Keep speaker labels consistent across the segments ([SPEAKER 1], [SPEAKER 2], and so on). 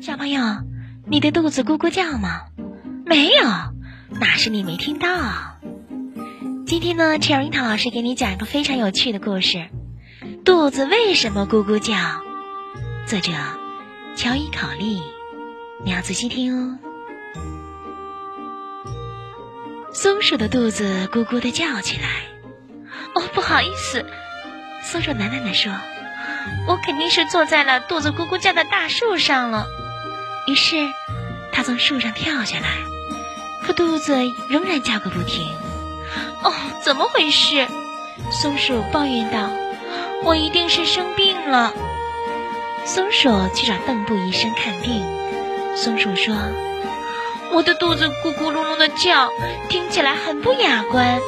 [SPEAKER 1] 小朋友，你的肚子咕咕叫吗？没有，那是你没听到。今天呢，Cherry 樱桃老师给你讲一个非常有趣的故事：肚子为什么咕咕叫？作者乔伊考利，你要仔细听哦。松鼠的肚子咕咕的叫起来。哦，不好意思，松鼠喃喃地说：“我肯定是坐在了肚子咕咕叫的大树上了。”于是，它从树上跳下来，可肚子仍然叫个不停。哦，怎么回事？松鼠抱怨道：“我一定是生病了。”松鼠去找邓布医生看病。松鼠说：“我的肚子咕咕噜噜的叫，听起来很不雅观。”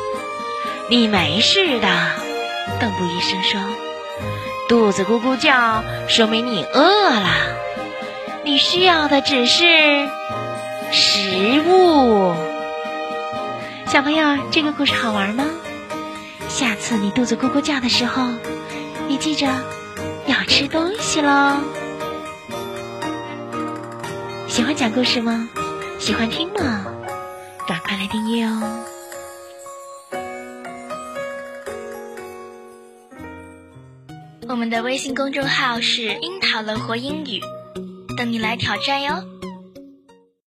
[SPEAKER 1] 你没事的，邓布医生说：“肚子咕咕叫，说明你饿了。你需要的只是食物。”小朋友，这个故事好玩吗？下次你肚子咕咕叫的时候，你记着要吃东西喽。喜欢讲故事吗？喜欢听吗？赶快来订阅哦！
[SPEAKER 2] 我们的微信公众号是“樱桃乐活英语”，等你来挑战哟。